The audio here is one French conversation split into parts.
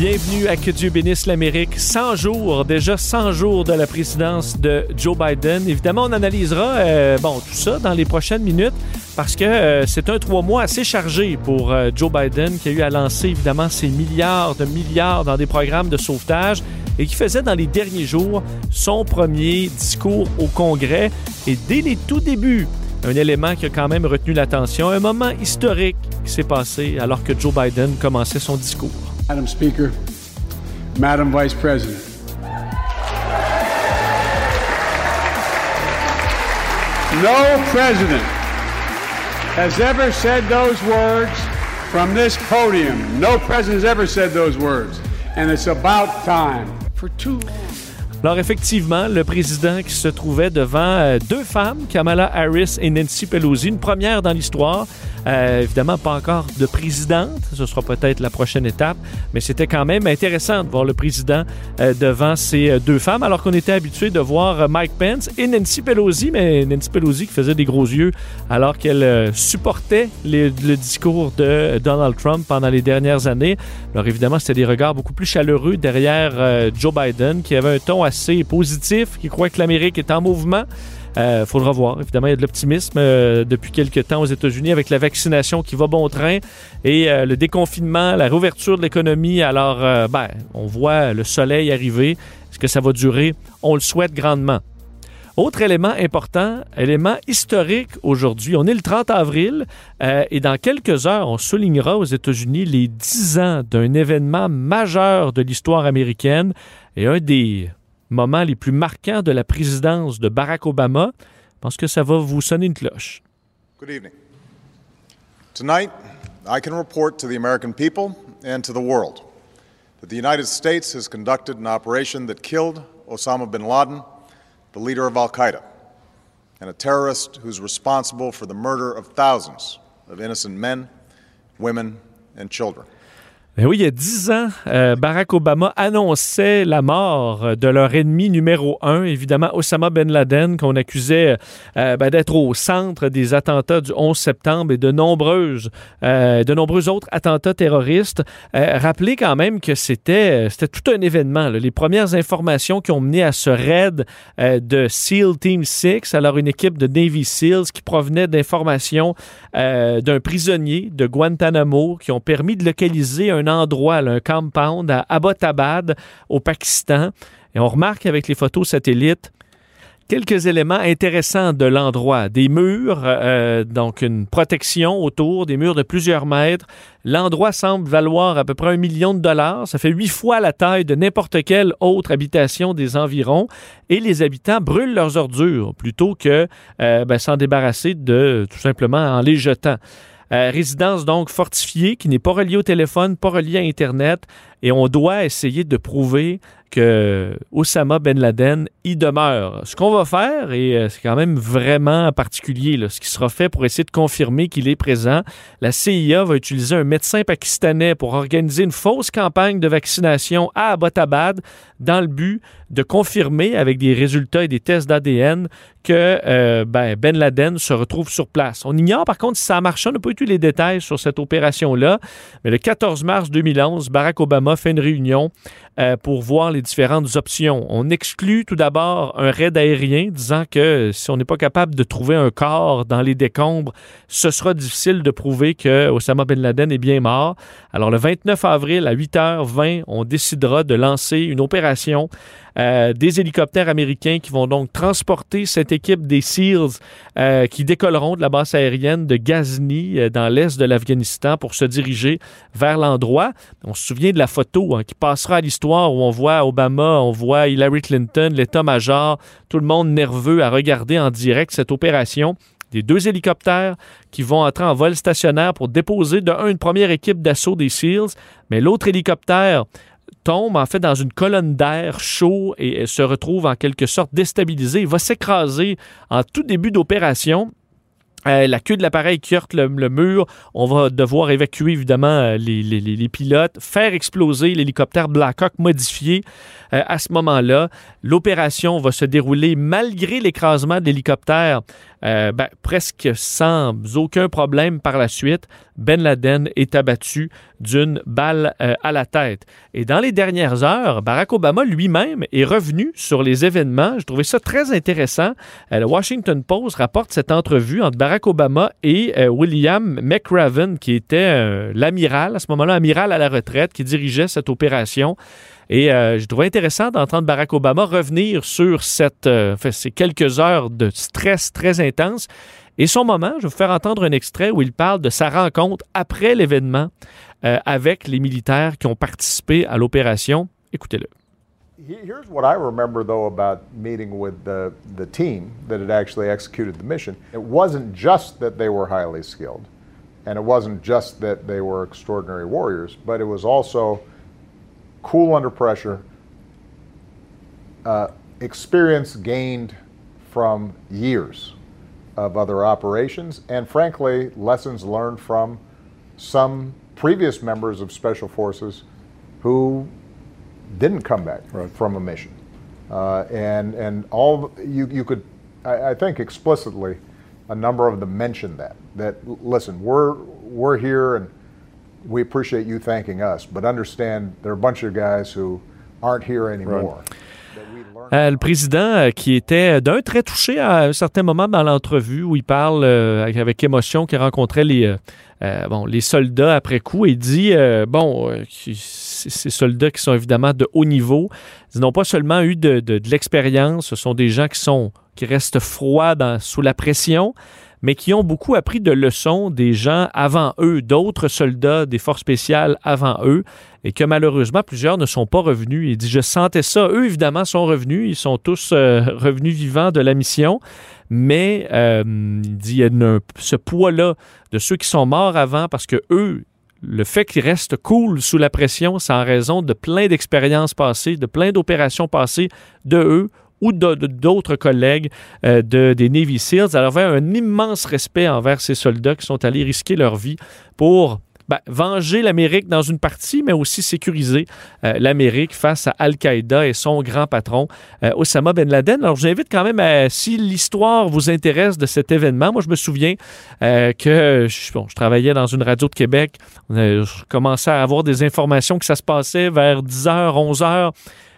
Bienvenue à Que Dieu bénisse l'Amérique. 100 jours, déjà 100 jours de la présidence de Joe Biden. Évidemment, on analysera euh, bon, tout ça dans les prochaines minutes parce que euh, c'est un trois mois assez chargé pour euh, Joe Biden qui a eu à lancer évidemment ses milliards de milliards dans des programmes de sauvetage et qui faisait dans les derniers jours son premier discours au Congrès. Et dès les tout débuts, un élément qui a quand même retenu l'attention, un moment historique qui s'est passé alors que Joe Biden commençait son discours. Madam Speaker, Madam Vice President. No president has ever said those words from this podium. No president has ever said those words. And it's about time. For long. Alors effectivement, le président qui se trouvait devant euh, deux femmes, Kamala Harris et Nancy Pelosi, une première dans l'histoire. Euh, évidemment, pas encore de présidente, ce sera peut-être la prochaine étape, mais c'était quand même intéressant de voir le président euh, devant ces deux femmes, alors qu'on était habitué de voir Mike Pence et Nancy Pelosi, mais Nancy Pelosi qui faisait des gros yeux alors qu'elle supportait le discours de Donald Trump pendant les dernières années. Alors évidemment, c'était des regards beaucoup plus chaleureux derrière Joe Biden, qui avait un ton assez positif, qui croit que l'Amérique est en mouvement. Euh, faudra voir. Évidemment, il y a de l'optimisme euh, depuis quelques temps aux États-Unis avec la vaccination qui va bon train et euh, le déconfinement, la réouverture de l'économie. Alors, ben, on voit le soleil arriver. Est-ce que ça va durer? On le souhaite grandement. Autre élément important, élément historique aujourd'hui. On est le 30 avril et dans quelques heures, on soulignera aux États-Unis les 10 ans d'un événement majeur de l'histoire américaine et un des moments les plus marquants de la présidence de Barack Obama. Je pense que ça va vous sonner une cloche. Good evening. Tonight, I can report to the American people and to the world that the United States has conducted an operation that killed Osama bin Laden, the leader of Al Qaeda, and a terrorist who's responsible for the murder of thousands of innocent men, women, and children. Ben oui, il y a dix ans, euh, Barack Obama annonçait la mort de leur ennemi numéro un, évidemment Osama Ben Laden, qu'on accusait euh, ben, d'être au centre des attentats du 11 septembre et de nombreuses, euh, de nombreux autres attentats terroristes. Rappelez quand même que c'était, c'était tout un événement. Les premières informations qui ont mené à ce raid de SEAL Team 6, alors une équipe de Navy SEALs qui provenait d'informations d'un prisonnier de Guantanamo qui ont permis de localiser un endroit, un compound à Abbottabad au Pakistan. Et on remarque avec les photos satellites quelques éléments intéressants de l'endroit. Des murs, euh, donc une protection autour, des murs de plusieurs mètres. L'endroit semble valoir à peu près un million de dollars. Ça fait huit fois la taille de n'importe quelle autre habitation des environs. Et les habitants brûlent leurs ordures plutôt que euh, ben, s'en débarrasser de tout simplement en les jetant. Euh, résidence donc fortifiée qui n'est pas reliée au téléphone, pas reliée à Internet. Et on doit essayer de prouver que Osama Ben Laden y demeure. Ce qu'on va faire, et euh, c'est quand même vraiment particulier, ce qui sera fait pour essayer de confirmer qu'il est présent, la CIA va utiliser un médecin pakistanais pour organiser une fausse campagne de vaccination à Abbottabad dans le but de confirmer avec des résultats et des tests d'ADN que euh, ben, Ben Laden se retrouve sur place. On ignore par contre si ça a marché, on n'a pas eu tous les détails sur cette opération-là, mais le 14 mars 2011, Barack Obama fait une réunion euh, pour voir les différentes options. On exclut tout d'abord un raid aérien, disant que si on n'est pas capable de trouver un corps dans les décombres, ce sera difficile de prouver que Osama Ben Laden est bien mort. Alors le 29 avril à 8h20, on décidera de lancer une opération euh, des hélicoptères américains qui vont donc transporter cette équipe des SEALs euh, qui décolleront de la base aérienne de Ghazni dans l'est de l'Afghanistan pour se diriger vers l'endroit. On se souvient de la photo hein, qui passera à l'histoire où on voit Obama, on voit Hillary Clinton, l'état-major, tout le monde nerveux à regarder en direct cette opération des deux hélicoptères qui vont entrer en vol stationnaire pour déposer de un une première équipe d'assaut des SEALs, mais l'autre hélicoptère tombe en fait dans une colonne d'air chaud et se retrouve en quelque sorte déstabilisé. Il va s'écraser en tout début d'opération. Euh, la queue de l'appareil qui heurte le, mur. On va devoir évacuer évidemment euh, les, pilotes, faire exploser l'hélicoptère Blackhawk modifié. Euh, à ce moment-là, l'opération va se dérouler malgré l'écrasement de l'hélicoptère, ben, presque sans aucun problème par la suite. Ben Laden est abattu d'une balle à la tête. Et dans les dernières heures, Barack Obama lui-même est revenu sur les événements. Je trouvais ça très intéressant. le Washington Post rapporte cette entrevue entre Barack Obama et euh, William McRaven, qui était euh, l'amiral, à ce moment-là, amiral à la retraite, qui dirigeait cette opération. Et euh, je trouvais intéressant d'entendre Barack Obama revenir sur cette, ces quelques heures de stress très intense. Et son moment, je vais vous faire entendre un extrait où il parle de sa rencontre après l'événement avec les militaires qui ont participé à l'opération. Écoutez-le. Here's what I remember, though, about meeting with the, the team that had actually executed the mission. It wasn't just that they were highly skilled, and it wasn't just that they were extraordinary warriors, but it was also cool under pressure, uh, experience gained from years of other operations, and frankly, lessons learned from some previous members of Special Forces who didn't come back right. from a mission. Uh, and and all you, you could, I, I, think explicitly, a number of them mentioned that. That listen, we're we're here and we appreciate you thanking us, but understand there are a bunch of guys who aren't here anymore. Right. Euh, le président euh, qui était d'un très touché à un certain moment dans l'entrevue où il parle euh, avec émotion qu'il rencontrait les, bon, les soldats après coup et dit bon, ces soldats qui sont évidemment de haut niveau, ils n'ont pas seulement eu de, de, de l'expérience, ce sont des gens qui sont qui restent froids dans, sous la pression, mais qui ont beaucoup appris de leçons des gens avant eux, d'autres soldats des forces spéciales avant eux, et que malheureusement plusieurs ne sont pas revenus. Il dit, je sentais ça. Eux, évidemment, sont revenus. Ils sont tous euh, revenus vivants de la mission. Mais euh, il dit, il y a ce poids-là de ceux qui sont morts avant parce que eux, le fait qu'ils restent cool sous la pression, c'est en raison de plein d'expériences passées, de plein d'opérations passées de eux ou d'autres collègues euh, de, des Navy SEALs. Alors, avait un immense respect envers ces soldats qui sont allés risquer leur vie pour ben, venger l'Amérique dans une partie, mais aussi sécuriser euh, l'Amérique face à Al-Qaïda et son grand patron, euh, Osama Ben Laden. Alors, je vous invite quand même, à, si l'histoire vous intéresse de cet événement, moi, je me souviens que bon, je travaillais dans une radio de Québec. je commençais à avoir des informations que ça se passait vers 10h, 11h.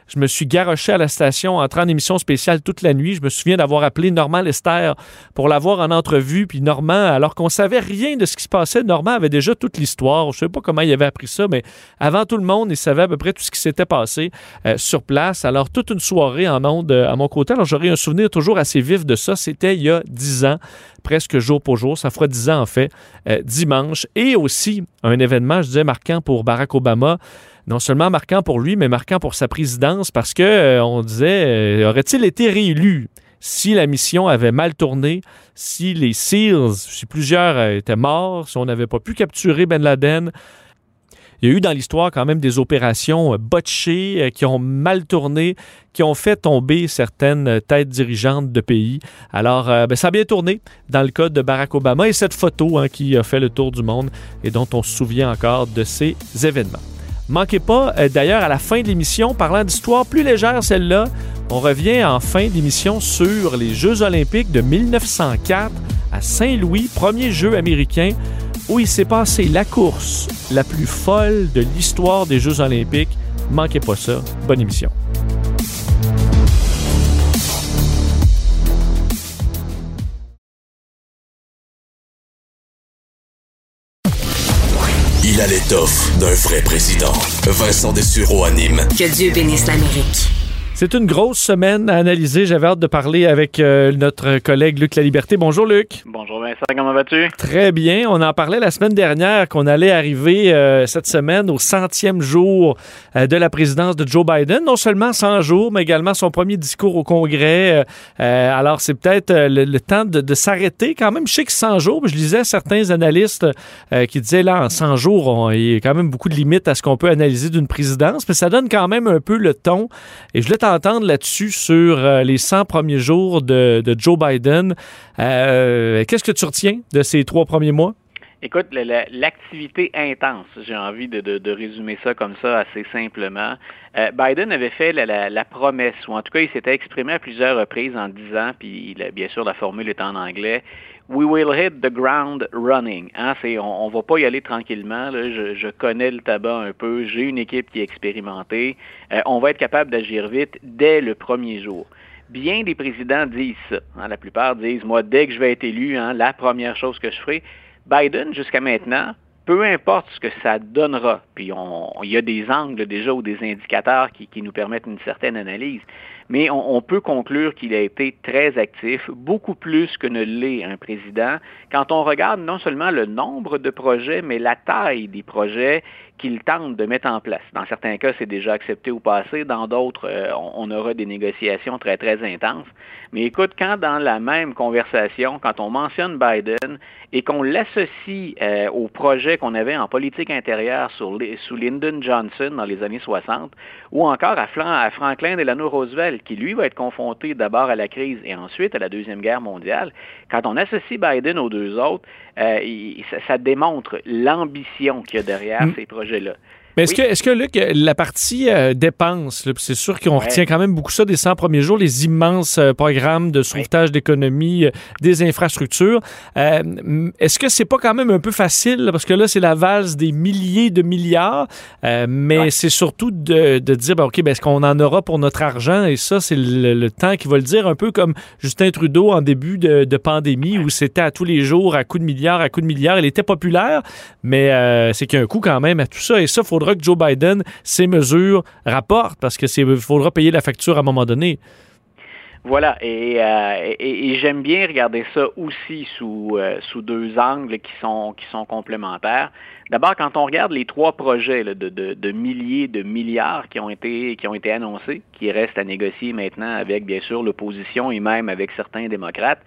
Je me suis garoché à la station en en émission spéciale toute la nuit. Je me souviens d'avoir appelé Normand Lester pour l'avoir en entrevue. Puis Normand, alors qu'on savait rien de ce qui se passait, Normand avait déjà toute l'histoire. Je ne sais pas comment il avait appris ça, mais avant tout le monde, il savait à peu près tout ce qui s'était passé euh, sur place. Alors, toute une soirée en onde euh, à mon côté. Alors, j'aurais un souvenir toujours assez vif de ça. C'était il y a dix ans, presque jour pour jour. Ça fera dix ans, en fait, euh, dimanche. Et aussi, un événement, je disais, marquant pour Barack Obama non seulement marquant pour lui, mais marquant pour sa présidence parce que euh, on disait euh, aurait-il été réélu si la mission avait mal tourné, si les SEALs, si plusieurs euh, étaient morts, si on n'avait pas pu capturer Ben Laden? Il y a eu dans l'histoire quand même des opérations botchées qui ont mal tourné, qui ont fait tomber certaines têtes dirigeantes de pays. Alors, ben, ça a bien tourné dans le cas de Barack Obama et cette photo hein, qui a fait le tour du monde et dont on se souvient encore de ces événements. Manquez pas, euh, d'ailleurs, à la fin de l'émission, parlant d'histoire plus légère, celle-là, on revient en fin d'émission sur les Jeux olympiques de 1904 à Saint-Louis, premier jeu américain, où il s'est passé la course la plus folle de l'histoire des Jeux olympiques. Manquez pas ça. Bonne émission. Il a l'étoffe d'un vrai président. Vincent Dessureau anime. Que Dieu bénisse l'Amérique. C'est une grosse semaine à analyser. J'avais hâte de parler avec euh, notre collègue Luc La Liberté. Bonjour Luc. Bonjour Vincent, comment vas-tu? Très bien. On en parlait la semaine dernière qu'on allait arriver euh, cette semaine au centième jour euh, de la présidence de Joe Biden. Non seulement 100 jours, mais également son premier discours au Congrès. alors c'est peut-être le, temps de, s'arrêter quand même. Je sais que 100 jours, je lisais certains analystes qui disaient là, en 100 jours, il y a quand même beaucoup de limites à ce qu'on peut analyser d'une présidence, mais ça donne quand même un peu le ton. Et je voulais t'entendre là-dessus sur euh, les 100 premiers jours de, Joe Biden. Euh, qu'est-ce que tu retiens de ces trois premiers mois? Écoute, l'activité intense, j'ai envie de, résumer ça comme ça assez simplement. Euh, Biden avait fait la, promesse, ou en tout cas, il s'était exprimé à plusieurs reprises en disant, puis bien sûr la formule est en anglais, We will hit the ground running. Hein, on ne va pas y aller tranquillement. Je, connais le tabac un peu. J'ai une équipe qui est expérimentée. Euh, on va être capable d'agir vite dès le premier jour. Bien des présidents disent ça. Hein? la plupart disent, moi, dès que je vais être élu, hein, la première chose que je ferai. Biden, jusqu'à maintenant, peu importe ce que ça donnera, puis il y a des angles déjà ou des indicateurs qui, nous permettent une certaine analyse, mais on, peut conclure qu'il a été très actif, beaucoup plus que ne l'est un président, quand on regarde non seulement le nombre de projets, mais la taille des projets qu'il tente de mettre en place. Dans certains cas, c'est déjà accepté ou passé, dans d'autres, euh, on, aura des négociations très, très intenses. Mais écoute, quand dans la même conversation, quand on mentionne Biden et qu'on l'associe euh, au projet qu'on avait en politique intérieure sous Lyndon Johnson dans les années 60, ou encore à, à Franklin Delano Roosevelt, qui lui va être confronté d'abord à la crise et ensuite à la Deuxième Guerre mondiale, quand on associe Biden aux deux autres, euh, ça, démontre l'ambition qu'il y a derrière mm. ces projets-là. Mais est-ce que, est que, Luc, la partie euh, dépenses, c'est sûr qu'on retient quand même beaucoup ça des 100 premiers jours, les immenses euh, programmes de sauvetage d'économie, des infrastructures. est-ce que c'est pas quand même un peu facile, parce que là, c'est la valse des milliers de milliards, mais c'est surtout de, de dire, ben, OK, ben, est-ce qu'on en aura pour notre argent? Et ça, c'est le, temps qui va le dire, un peu comme Justin Trudeau en début de, de pandémie, où c'était à tous les jours, à coups de milliards à coup de milliards. Il était populaire, mais euh, c'est qu'il y a un coût quand même à tout ça. Et ça, il faudra que Joe Biden, ces mesures, rapporte parce qu'il faudra payer la facture à un moment donné. Voilà, euh, et, j'aime bien regarder ça aussi sous, euh, deux angles qui sont, complémentaires. D'abord, quand on regarde les trois projets de, milliers de milliards qui ont, été, qui ont été annoncés, qui restent à négocier maintenant avec, bien sûr, l'opposition et même avec certains démocrates,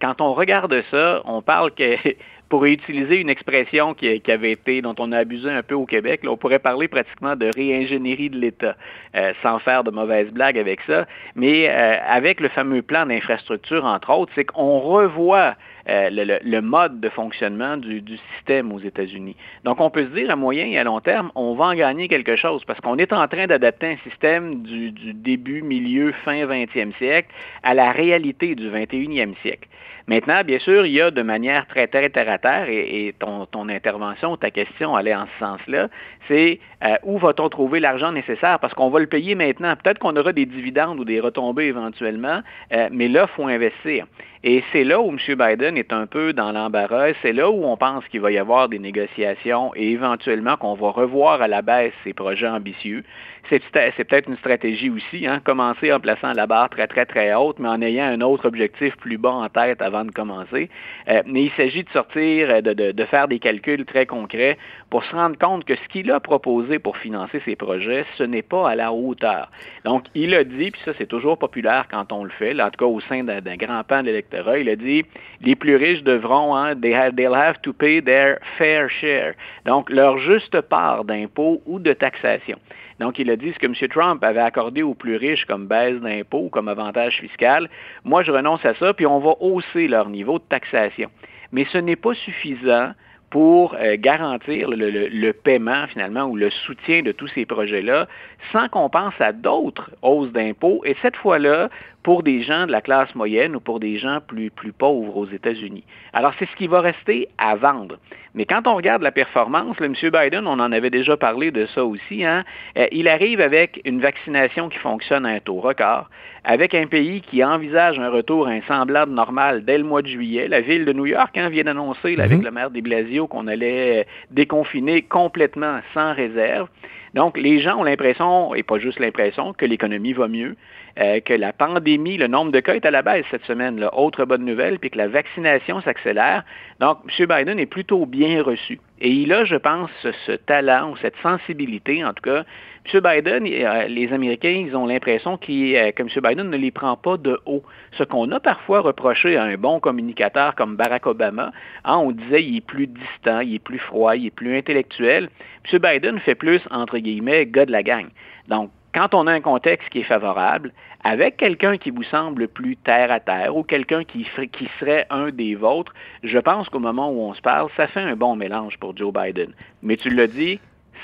quand on regarde ça, on parle que pour utiliser une expression qui, avait été, dont on a abusé un peu au Québec, on pourrait parler pratiquement de réingénierie de l'État, euh, sans faire de mauvaises blagues avec ça. Mais euh, avec le fameux plan d'infrastructure, entre autres, c'est qu'on revoit euh, le, mode de fonctionnement du, système aux États-Unis. Donc, on peut se dire à moyen et à long terme, on va en gagner quelque chose parce qu'on est en train d'adapter un système du, du début, milieu, fin 20e siècle à la réalité du 21e siècle. Maintenant, bien sûr, il y a de manière très, très terre à terre, et, ton, ton, intervention, ta question allait en ce sens-là, c'est euh, où va-t-on trouver l'argent nécessaire? Parce qu'on va le payer maintenant. Peut-être qu'on aura des dividendes ou des retombées éventuellement, euh, mais là, il faut investir. Et c'est là où M. Biden est un peu dans l'embarras. C'est là où on pense qu'il va y avoir des négociations et éventuellement qu'on va revoir à la baisse ces projets ambitieux. C'est peut-être une stratégie aussi, hein, commencer en plaçant la barre très, très, très haute, mais en ayant un autre objectif plus bas en tête avant de commencer. Euh, mais il s'agit de sortir, de, de, faire des calculs très concrets pour se rendre compte que ce qu'il a proposé pour financer ces projets, ce n'est pas à la hauteur. Donc, il a dit, puis ça, c'est toujours populaire quand on le fait, en tout cas au sein d'un grand pan de l'électorat, il a dit les plus riches devront, hein, they'll have to fair share. Donc, leur juste part d'impôts ou de taxation. Donc, il a dit ce que M. Trump avait accordé aux plus riches comme baisse d'impôts, comme avantage fiscal. Moi, je renonce à ça, puis on va hausser leur niveau de taxation. Mais ce n'est pas suffisant pour euh, garantir le, paiement finalement ou le soutien de tous ces projets-là sans qu'on pense à d'autres hausses d'impôts et cette fois-là pour des gens de la classe moyenne ou pour des gens plus, plus pauvres aux États-Unis. Alors c'est ce qui va rester à vendre. Mais quand on regarde la performance, le M. Biden, on en avait déjà parlé de ça aussi, hein, euh, il arrive avec une vaccination qui fonctionne à un taux record, avec un pays qui envisage un retour à un semblable normal dès le mois de juillet. La ville de New York hein, vient d'annoncer, avec mhm. le maire de Blasio, qu'on allait euh, déconfiner complètement sans réserve. Donc, les gens ont l'impression, et pas juste l'impression, que l'économie va mieux, euh, que la pandémie, le nombre de cas est à la baisse cette semaine, là. autre bonne nouvelle, puis que la vaccination s'accélère. Donc, M. Biden est plutôt bien reçu. Et il a, je pense, ce talent ou cette sensibilité, en tout cas. M. Biden, euh, les Américains, ils ont l'impression euh, que M. Biden ne les prend pas de haut. Ce qu'on a parfois reproché à un bon communicateur comme Barack Obama, hein, on disait il est plus distant, il est plus froid, il est plus intellectuel. M. Biden fait plus, entre guillemets, gars de la gang. Donc, quand on a un contexte qui est favorable, avec quelqu'un qui vous semble plus terre à terre ou quelqu'un qui, qui serait un des vôtres, je pense qu'au moment où on se parle, ça fait un bon mélange pour Joe Biden. Mais tu l'as dit,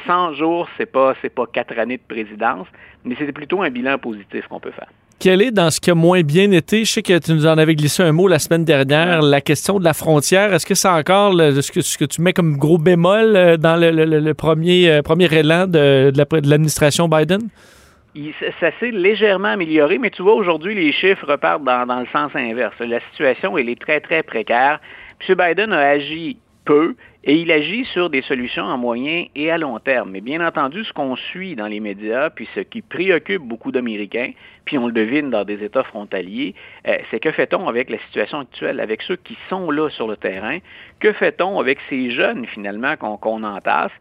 100 jours, c'est pas c'est pas quatre années de présidence, mais c'est plutôt un bilan positif qu'on peut faire. Quel est dans ce qui a moins bien été? Je sais que tu nous en avais glissé un mot la semaine dernière, la question de la frontière. Est-ce que c'est encore ce, que, ce, que, tu mets comme gros bémol euh, dans le, premier, euh, premier élan de, de l'administration Biden? Ça s'est légèrement amélioré, mais tu vois, aujourd'hui, les chiffres repartent dans, dans, le sens inverse. La situation, elle est très, très précaire. M. Biden a agi peu et il agit sur des solutions à moyen et à long terme. Mais bien entendu, ce qu'on suit dans les médias, puis ce qui préoccupe beaucoup d'Américains, puis on le devine dans des États frontaliers, euh, c'est que fait-on avec la situation actuelle, avec ceux qui sont là sur le terrain? Que fait-on avec ces jeunes, finalement, qu'on entasse?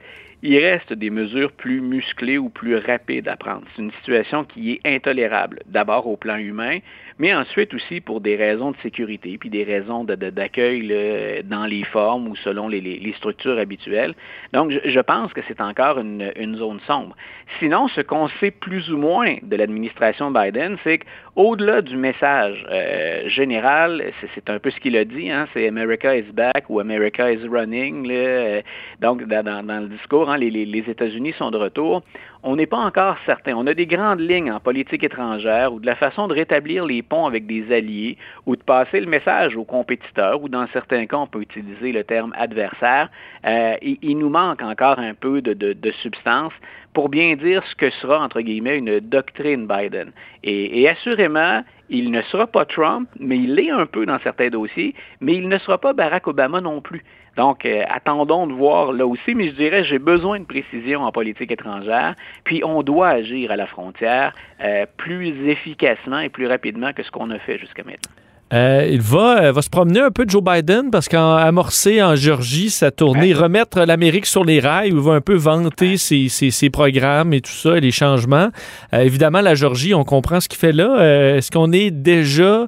Il reste des mesures plus musclées ou plus rapides à prendre. C'est une situation qui est intolérable, d'abord au plan humain, mais ensuite aussi pour des raisons de sécurité, puis des raisons d'accueil de, dans les formes ou selon les, structures habituelles. Donc, je, pense que c'est encore une, zone sombre. Sinon, ce qu'on sait plus ou moins de l'administration Biden, c'est qu'au-delà du message euh, général, c'est un peu ce qu'il a dit, hein, c'est America is back ou America is running. Là, donc, dans, le discours, hein, les États-Unis sont de retour on n'est pas encore certain. On a des grandes lignes en politique étrangère ou de la façon de rétablir les ponts avec des alliés ou de passer le message aux compétiteurs ou dans certains cas, on peut utiliser le terme adversaire. Euh, il, nous manque encore un peu de, substance pour bien dire ce que sera, entre guillemets, une doctrine Biden. Et, et, assurément, il ne sera pas Trump, mais il l'est un peu dans certains dossiers, mais il ne sera pas Barack Obama non plus. Donc, euh, attendons de voir là aussi, mais je dirais, j'ai besoin de précision en politique étrangère, puis on doit agir à la frontière euh, plus efficacement et plus rapidement que ce qu'on a fait jusqu'à maintenant. Euh, il va, va se promener un peu Joe Biden parce qu'en amorcé en Géorgie sa tournée, remettre l'Amérique sur les rails, où il va un peu vanter ses, ses, programmes et tout ça, les changements. évidemment, la Géorgie, on comprend ce qu'il fait là. Est-ce qu'on est déjà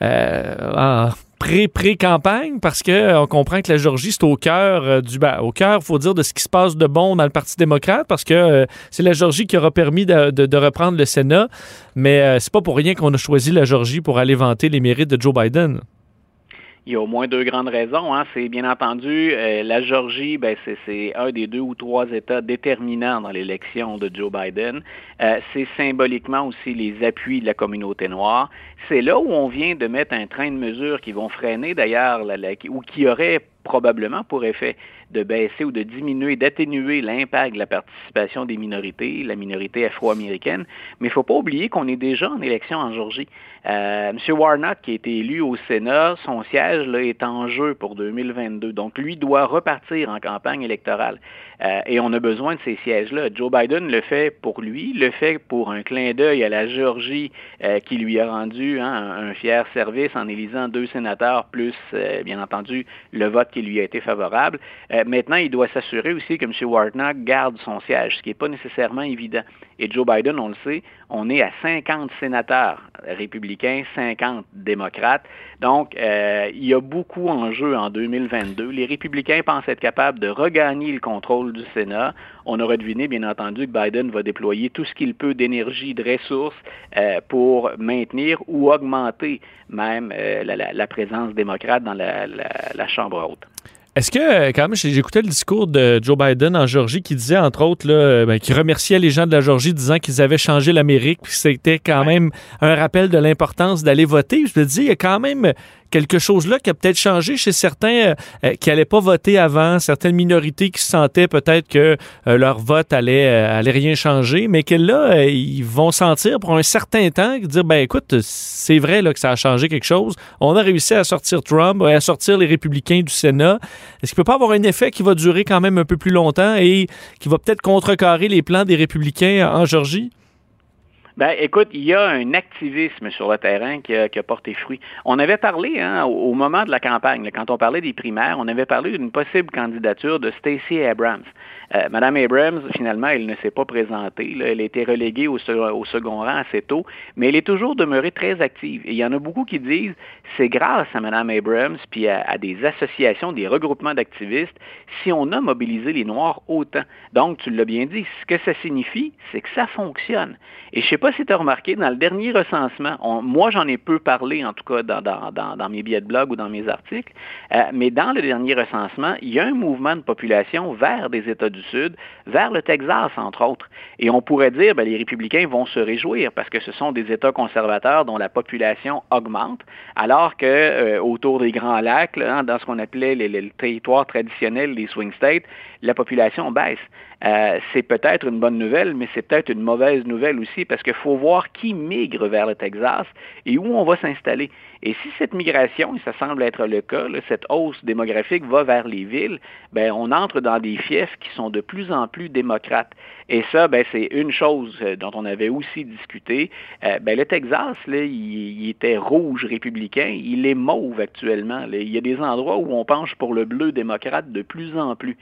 en pré-pré-campagne parce qu'on euh, comprend que la Géorgie, c'est au cœur euh, du. Ben, au cœur, faut dire, de ce qui se passe de bon dans le Parti démocrate parce que euh, c'est la Géorgie qui aura permis de, reprendre le Sénat. Mais c'est pas pour rien qu'on a choisi la Géorgie pour aller vanter les mérites de Joe Biden. Il y a au moins deux grandes raisons. Hein. C'est bien entendu la Géorgie, ben, c'est un des deux ou trois États déterminants dans l'élection de Joe Biden. c'est symboliquement aussi les appuis de la communauté noire. C'est là où on vient de mettre un train de mesures qui vont freiner d'ailleurs, ou qui auraient probablement pour effet de baisser ou de diminuer, d'atténuer l'impact de la participation des minorités, la minorité afro-américaine. Mais il ne faut pas oublier qu'on est déjà en élection en Georgie. Euh, M. Warnock, qui a été élu au Sénat, son siège là, est en jeu pour 2022. Donc, lui doit repartir en campagne électorale. Euh, et on a besoin de ces sièges-là. Joe Biden le fait pour lui, le fait pour un clin d'œil à la Géorgie euh, qui lui a rendu hein, un, fier service en élisant deux sénateurs, plus, euh, bien entendu, le vote qui lui a été favorable. maintenant, il doit s'assurer aussi que M. Warnock garde son siège, ce qui n'est pas nécessairement évident. Et Joe Biden, on le sait, on est à 50 sénateurs républicains, 50 démocrates. Donc, euh, il y a beaucoup en jeu en 2022. Les républicains pensent être capables de regagner le contrôle du Sénat. On aura deviné, bien entendu, que Biden va déployer tout ce qu'il peut d'énergie, de ressources euh, pour maintenir ou augmenter même euh, la, présence démocrate dans la Chambre haute. Est-ce que, euh, quand même, j'écoutais le discours de Joe Biden en Georgie qui disait, entre autres, là, euh, ben, qui remerciait les gens de la Georgie disant qu'ils avaient changé l'Amérique, puis c'était quand même un rappel de l'importance d'aller voter. Je te dis, il y a quand même quelque chose là qui a peut-être changé chez certains qui n'allaient pas voter avant, certaines minorités qui sentaient peut-être que leur vote allait, allait rien changer, mais que là, ils vont sentir pour un certain temps, dire, ben écoute, c'est vrai là, que ça a changé quelque chose. On a réussi à sortir Trump, à sortir les républicains du Sénat. Est-ce qu'il peut pas avoir un effet qui va durer quand même un peu plus longtemps et qui va peut-être contrecarrer les plans des républicains en Georgie? Ben, écoute, il y a un activisme sur le terrain qui a, porté fruit. On avait parlé hein, au, moment de la campagne, quand on parlait des primaires, on avait parlé d'une possible candidature de Stacey Abrams. Euh, Madame Abrams, finalement, elle ne s'est pas présentée. Elle a été reléguée au, second rang assez tôt, mais elle est toujours demeurée très active. Et il y en a beaucoup qui disent c'est grâce à Madame Abrams puis à, des associations, des regroupements d'activistes, si on a mobilisé les Noirs autant. Donc, tu l'as bien dit, ce que ça signifie, c'est que ça fonctionne. Et je ne sais pas si tu as remarqué, dans le dernier recensement, moi j'en ai peu parlé, en tout cas dans, mes billets de blog ou dans mes articles, euh, mais dans le dernier recensement, il y a un mouvement de population vers des États du Sud, vers le Texas, entre autres. Et on pourrait dire, ben, les républicains vont se réjouir parce que ce sont des États conservateurs dont la population augmente, alors que euh, autour des Grands Lacs, dans ce qu'on appelait les territoires traditionnels, les swing states, la population baisse. Euh, c'est peut-être une bonne nouvelle, mais c'est peut-être une mauvaise nouvelle aussi parce qu'il faut voir qui migre vers le Texas et où on va s'installer. Et si cette migration, et ça semble être le cas, cette hausse démographique va vers les villes, ben, on entre dans des fiefs qui sont de plus en plus démocrates. Et ça, ben, c'est une chose euh, dont on avait aussi discuté. Euh, ben, le Texas, là, il, était rouge républicain, il est mauve actuellement. Il y a des endroits où on penche pour le bleu démocrate de plus en plus.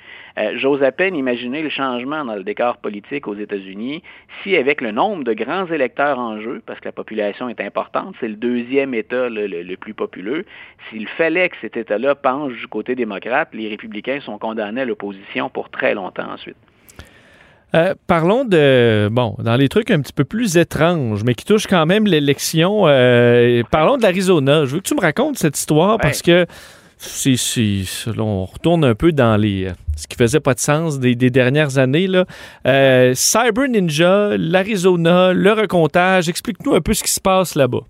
J'ose à peine imaginer le changement dans le décor politique aux États-Unis si, avec le nombre de grands électeurs en jeu, parce que la population est importante, c'est le deuxième État le, plus populeux, s'il fallait que cet État-là penche du côté démocrate, les républicains sont condamnés à l'opposition pour très longtemps ensuite. Euh, parlons de, bon, dans les trucs un petit peu plus étranges, mais qui touchent quand même l'élection. Euh, parlons de l'Arizona. Je veux que tu me racontes cette histoire parce que si, on retourne un peu dans les ce qui faisait pas de sens des, dernières années. Là. Euh, Cyber Ninja, l'Arizona, le recomptage, explique-nous un peu ce qui se passe là-bas.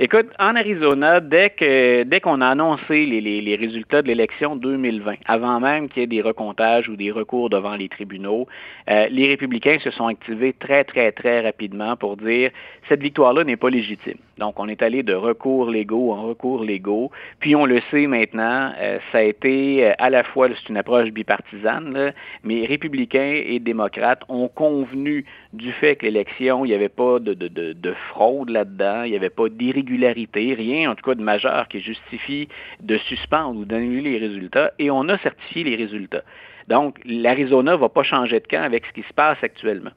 Écoute, en Arizona, dès qu'on a annoncé les, les, résultats de l'élection 2020, avant même qu'il y ait des recomptages ou des recours devant les tribunaux, euh, les républicains se sont activés très, très, très rapidement pour dire cette victoire-là n'est pas légitime. Donc, on est allé de recours légaux en recours légaux. Puis, on le sait maintenant, euh, ça a été euh, à la fois, c'est une approche bipartisane, mais républicains et démocrates ont convenu du fait que l'élection, il n'y avait pas de, de, de, de fraude là-dedans, il n'y avait pas d'irrégularité, rien en tout cas de majeur qui justifie de suspendre ou d'annuler les résultats, et on a certifié les résultats. Donc, l'Arizona ne va pas changer de camp avec ce qui se passe actuellement.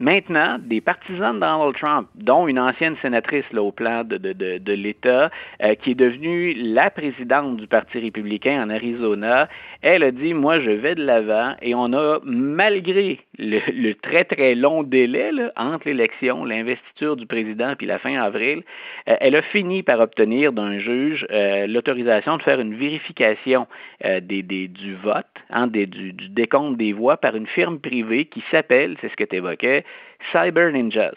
Maintenant, des partisans de Donald Trump, dont une ancienne sénatrice là, au plan de, de, de, l'État, euh, qui est devenue la présidente du Parti républicain en Arizona, elle a dit, moi, je vais de l'avant et on a, malgré le, très, très long délai entre l'élection, l'investiture du président puis la fin avril, euh, elle a fini par obtenir d'un juge euh, l'autorisation de faire une vérification des, des, du vote, hein, des, du, du décompte des voix par une firme privée qui s'appelle, c'est ce que tu évoquais, Cyber Ninjas.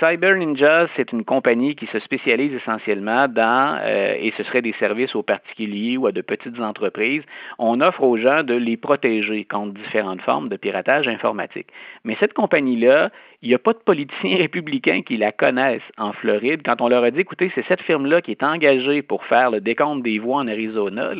Cyber Ninjas, c'est une compagnie qui se spécialise essentiellement dans, euh, et ce serait des services aux particuliers ou à de petites entreprises, on offre aux gens de les protéger contre différentes formes de piratage informatique. Mais cette compagnie-là, il n'y a pas de politiciens républicains qui la connaissent en Floride. Quand on leur a dit, écoutez, c'est cette firme-là qui est engagée pour faire le décompte des voix en Arizona,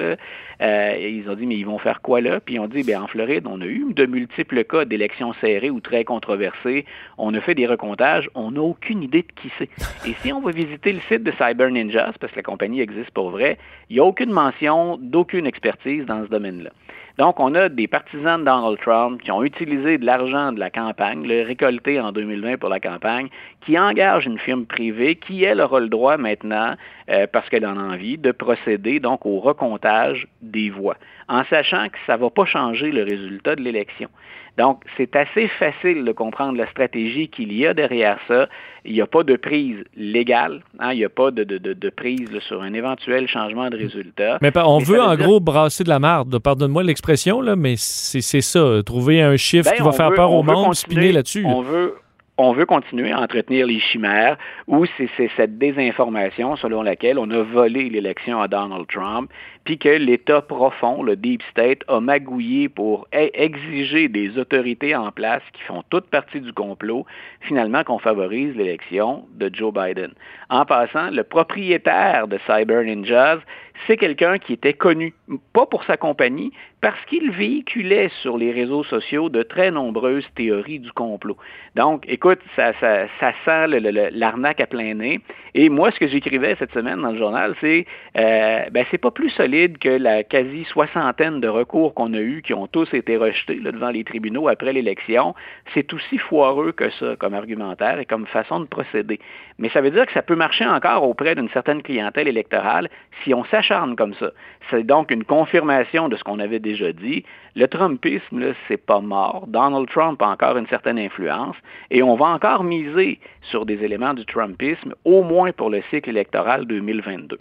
euh, ils ont dit, mais ils vont faire quoi là? Puis ont dit, bien, en Floride, on a eu de multiples cas d'élections serrées ou très controversées. On a fait des recomptages. On n'a aucune idée de qui c'est. Et si on va visiter le site de Cyber Ninjas, parce que la compagnie existe pour vrai, il n'y a aucune mention d'aucune expertise dans ce domaine-là. Donc, on a des partisans de Donald Trump qui ont utilisé de l'argent de la campagne, le récolté en 2020 pour la campagne, qui engagent une firme privée qui, elle, aura le droit maintenant, euh, parce qu'elle en a envie, de procéder donc au recomptage des voix, en sachant que ça ne va pas changer le résultat de l'élection. Donc, c'est assez facile de comprendre la stratégie qu'il y a derrière ça. Il n'y a pas de prise légale, hein, il n'y a pas de, de, de, prise sur un éventuel changement de résultat. Mais on veut en gros brasser de la marde, pardonne-moi l'expression, là, mais c'est ça, trouver un chiffre ben, qui va faire peur au monde, spinner là-dessus. On veut, on veut continuer à entretenir les chimères ou c'est cette désinformation selon laquelle on a volé l'élection à Donald Trump, puis que l'État profond, le Deep State, a magouillé pour e-, exiger des autorités en place qui font toute partie du complot, finalement qu'on favorise l'élection de Joe Biden. En passant, le propriétaire de Cyber Ninjas, c'est quelqu'un qui était connu, pas pour sa compagnie, parce qu'il véhiculait sur les réseaux sociaux de très nombreuses théories du complot. Donc, écoute, ça, ça, ça sent l'arnaque à plein nez. Et moi, ce que j'écrivais cette semaine dans le journal, c'est euh, ben, c'est pas plus solide que la quasi soixantaine de recours qu'on a eus, qui ont tous été rejetés devant les tribunaux après l'élection. C'est aussi foireux que ça comme argumentaire et comme façon de procéder. Mais ça veut dire que ça peut marcher encore auprès d'une certaine clientèle électorale si on s'acharne comme ça. C'est donc une confirmation de ce qu'on avait déjà dit. Le Trumpisme, c'est pas mort. Donald Trump a encore une certaine influence et on va encore miser sur des éléments du Trumpisme, au moins pour le cycle électoral 2022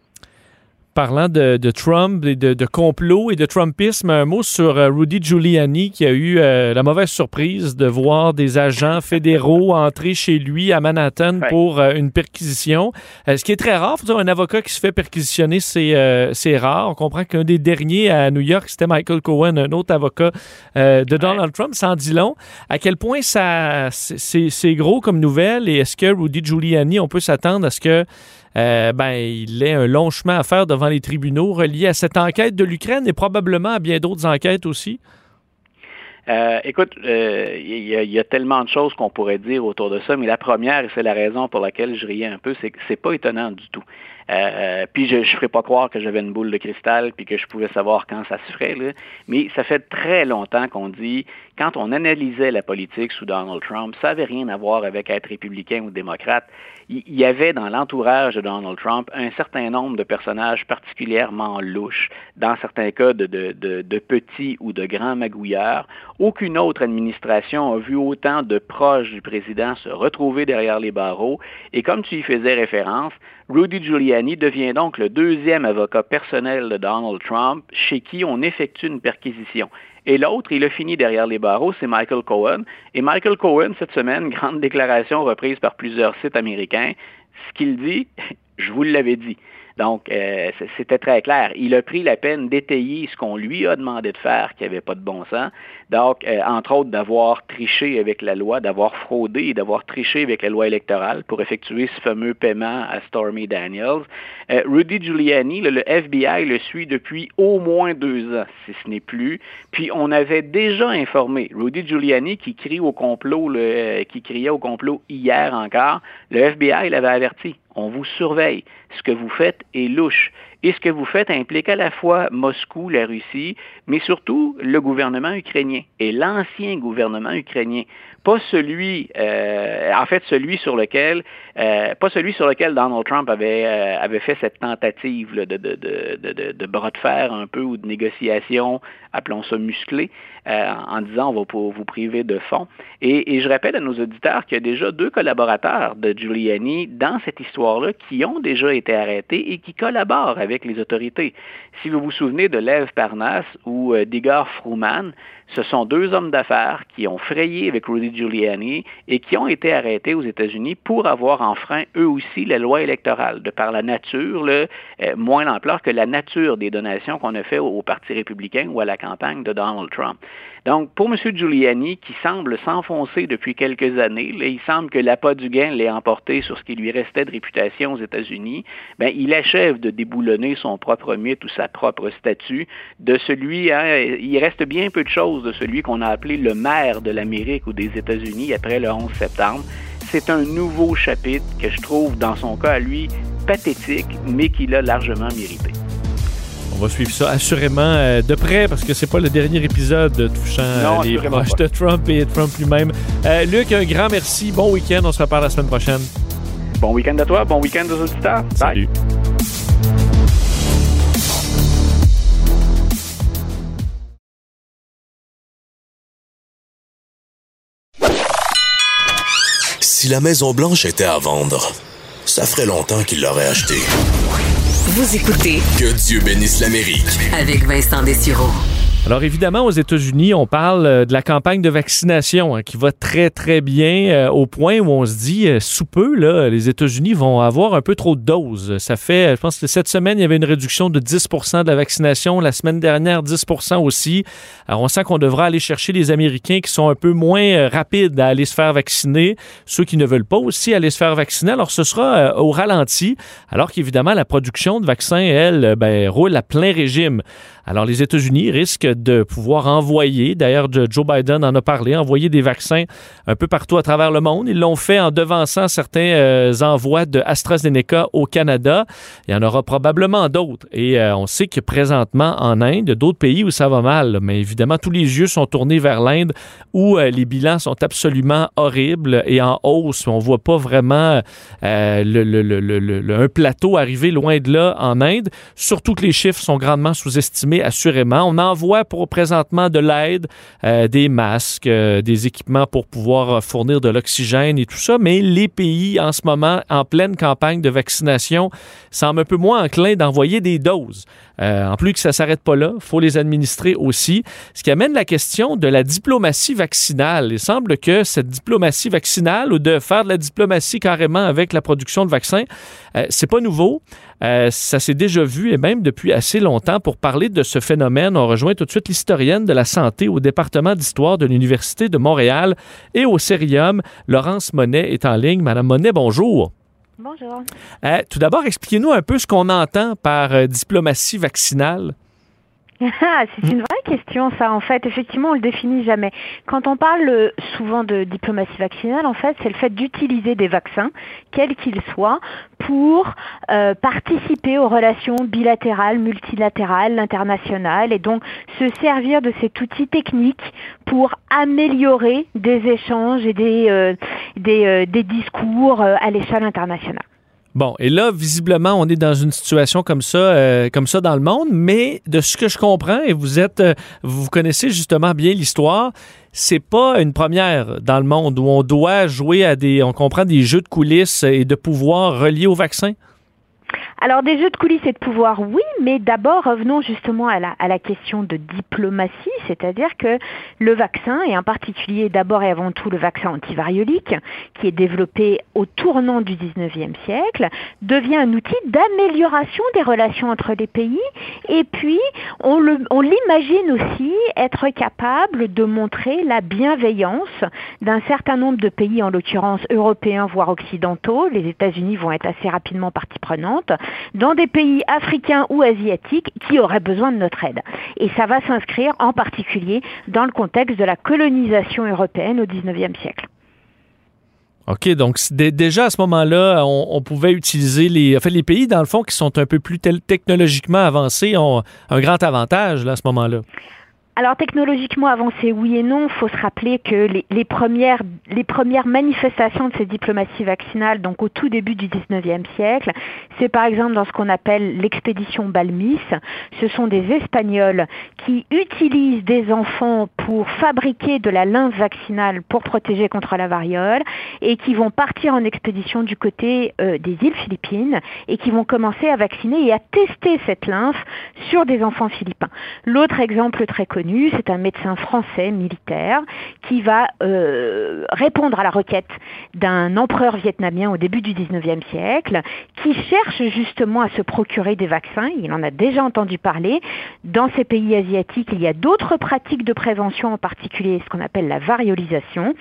parlant de, Trump, et de, complot et de Trumpisme, un mot sur euh, Rudy Giuliani qui a eu euh, la mauvaise surprise de voir des agents fédéraux entrer chez lui à Manhattan pour euh, une perquisition. ce qui est très rare, un avocat qui se fait perquisitionner, c'est rare. On comprend qu'un des derniers à New York, c'était Michael Cohen, un autre avocat de Donald Trump. Sans dit long. À quel point ça c'est gros comme nouvelle et est-ce que Rudy Giuliani, on peut s'attendre à ce que euh, ben, il est un long chemin à faire devant les tribunaux relié à cette enquête de l'Ukraine et probablement à bien d'autres enquêtes aussi? Euh, écoute, il euh, y, a tellement de choses qu'on pourrait dire autour de ça, mais la première, et c'est la raison pour laquelle je riais un peu, c'est que c'est pas étonnant du tout. Euh, puis je ne ferai pas croire que j'avais une boule de cristal puis que je pouvais savoir quand ça se ferait. Mais ça fait très longtemps qu'on dit, quand on analysait la politique sous Donald Trump, ça n'avait rien à voir avec être républicain ou démocrate. Il y avait dans l'entourage de Donald Trump un certain nombre de personnages particulièrement louches, dans certains cas de, petits ou de grands magouilleurs. Aucune autre administration a vu autant de proches du président se retrouver derrière les barreaux. Et comme tu y faisais référence, Rudy Giuliani devient donc le deuxième avocat personnel de Donald Trump chez qui on effectue une perquisition. Et l'autre, il a fini derrière les barreaux, c'est Michael Cohen. Et Michael Cohen, cette semaine, grande déclaration reprise par plusieurs sites américains, ce qu'il dit, je vous l'avais dit. Donc, euh, c'était très clair. Il a pris la peine d'étayer ce qu'on lui a demandé de faire, qui n'avait pas de bon sens. Donc, euh, entre autres, d'avoir triché avec la loi, d'avoir fraudé et d'avoir triché avec la loi électorale pour effectuer ce fameux paiement à Stormy Daniels. Euh, Rudy Giuliani, le, FBI le suit depuis au moins deux ans, si ce n'est plus. Puis, on avait déjà informé Rudy Giuliani qui crie au complot, le, qui criait au complot hier encore. Le FBI l'avait averti on vous surveille. Ce que vous faites est louche. Et ce que vous faites implique à la fois Moscou, la Russie, mais surtout le gouvernement ukrainien et l'ancien gouvernement ukrainien pas celui, euh, en fait, celui sur lequel, euh, pas celui sur lequel Donald Trump avait, euh, fait cette tentative de, de, de, de, bras de fer un peu ou de négociation, appelons ça musclé, en disant on va pour vous priver de fonds. Et, je rappelle à nos auditeurs qu'il y a déjà deux collaborateurs de Giuliani dans cette histoire-là qui ont déjà été arrêtés et qui collaborent avec les autorités. Si vous vous souvenez de Lev Parnas ou d'Igor Fruman, ce sont deux hommes d'affaires qui ont frayé avec Rudy Giuliani et qui ont été arrêtés aux États-Unis pour avoir enfreint eux aussi la loi électorale, de par la nature, euh, moins l'ampleur que la nature des donations qu'on a fait au, Parti républicain ou à la de Donald Trump. Donc, pour M. Giuliani, qui semble s'enfoncer depuis quelques années, il semble que l'appât du gain l'ait emporté sur ce qui lui restait de réputation aux États-Unis, ben, il achève de déboulonner son propre mythe ou sa propre statut de celui, hein, il reste bien peu de choses de celui qu'on a appelé le maire de l'Amérique ou des États-Unis après le 11 septembre. C'est un nouveau chapitre que je trouve, dans son cas à lui, pathétique, mais qu'il a largement mérité. On va suivre ça assurément euh, de près parce que c'est pas le dernier épisode touchant euh, les proches de Trump et Trump lui-même. Euh, Luc, un grand merci. Bon week-end. On se reparle la semaine prochaine. Bon week-end à toi. Bon week-end aux auditeurs. Salut. Si la Maison Blanche était à vendre, ça ferait longtemps qu'il l'aurait achetée. Vous écoutez Que Dieu bénisse l'Amérique avec Vincent Dessureau. Alors évidemment, aux États-Unis, on parle euh, de la campagne de vaccination hein, qui va très très bien euh, au point où on se dit euh, sous peu là, les États-Unis vont avoir un peu trop de doses. Ça fait, je pense que cette semaine, il y avait une réduction de 10% de la vaccination, la semaine dernière 10% aussi. Alors on sent qu'on devra aller chercher les Américains qui sont un peu moins rapides à aller se faire vacciner, ceux qui ne veulent pas aussi aller se faire vacciner. Alors ce sera au ralenti, alors qu'évidemment la production de vaccins, elle, ben, roule à plein régime. Alors les États-Unis risquent de pouvoir envoyer, d'ailleurs Joe Biden en a parlé, envoyer des vaccins un peu partout à travers le monde. Ils l'ont fait en devançant certains euh, envois de AstraZeneca au Canada. Il y en aura probablement d'autres. Et euh, on sait que présentement en Inde, d'autres pays où ça va mal. Mais évidemment, tous les yeux sont tournés vers l'Inde où euh, les bilans sont absolument horribles et en hausse. On voit pas vraiment le, un plateau arriver loin de là en Inde. Surtout que les chiffres sont grandement sous-estimés, assurément. On envoie pour présentement de l'aide, euh, des masques, euh, des équipements pour pouvoir fournir de l'oxygène et tout ça, mais les pays en ce moment, en pleine campagne de vaccination, semblent un peu moins enclins d'envoyer des doses. Euh, en plus que ça ne s'arrête pas là, il faut les administrer aussi. Ce qui amène la question de la diplomatie vaccinale. Il semble que cette diplomatie vaccinale ou de faire de la diplomatie carrément avec la production de vaccins, euh, c'est pas nouveau. Euh, ça s'est déjà vu et même depuis assez longtemps. Pour parler de ce phénomène, on rejoint tout de suite l'historienne de la santé au département d'histoire de l'Université de Montréal et au Cérium. Laurence Monet est en ligne. Madame Monet, bonjour. Bonjour. Euh, tout d'abord, expliquez-nous un peu ce qu'on entend par euh, diplomatie vaccinale. Ah, c'est une vraie question, ça, en fait. Effectivement, on le définit jamais. Quand on parle euh, souvent de diplomatie vaccinale, en fait, c'est le fait d'utiliser des vaccins, quels qu'ils soient, pour euh, participer aux relations bilatérales, multilatérales, internationales, et donc se servir de cet outil technique pour améliorer des échanges et des, euh, des, des discours à l'échelle internationale. Bon, et là, visiblement, on est dans une situation comme ça, euh, comme ça dans le monde, mais de ce que je comprends, et vous êtes, euh, vous connaissez justement bien l'histoire, c'est pas une première dans le monde où on doit jouer à des, on comprend des jeux de coulisses et de pouvoir reliés au vaccin? Alors des jeux de coulisses et de pouvoir, oui, mais d'abord revenons justement à la, à la question de diplomatie, c'est-à-dire que le vaccin, et en particulier d'abord et avant tout le vaccin antivariolique, qui est développé au tournant du 19e siècle, devient un outil d'amélioration des relations entre les pays, et puis on l'imagine aussi être capable de montrer la bienveillance d'un certain nombre de pays, en l'occurrence européens, voire occidentaux, les États-Unis vont être assez rapidement partie prenante, dans des pays africains ou asiatiques qui auraient besoin de notre aide. Et ça va s'inscrire en particulier dans le contexte de la colonisation européenne au XIXe siècle. OK, donc déjà à ce moment-là, on, pouvait utiliser les. En fait, les pays, dans le fond, qui sont un peu plus technologiquement avancés ont un grand avantage là, à ce moment-là. Alors technologiquement avancé, oui et non. Il faut se rappeler que les, premières, premières manifestations de cette diplomatie vaccinale, donc au tout début du 19e siècle, c'est par exemple dans ce qu'on appelle l'expédition Balmis. Ce sont des Espagnols qui utilisent des enfants pour fabriquer de la lymphe vaccinale pour protéger contre la variole et qui vont partir en expédition du côté euh, des îles Philippines et qui vont commencer à vacciner et à tester cette lymphe sur des enfants philippins. L'autre exemple très connu, c'est un médecin français militaire qui va euh, répondre à la requête d'un empereur vietnamien au début du 19e siècle, qui cherche justement à se procurer des vaccins. Il en a déjà entendu parler. Dans ces pays asiatiques, il y a d'autres pratiques de prévention, en particulier ce qu'on appelle la variolisation.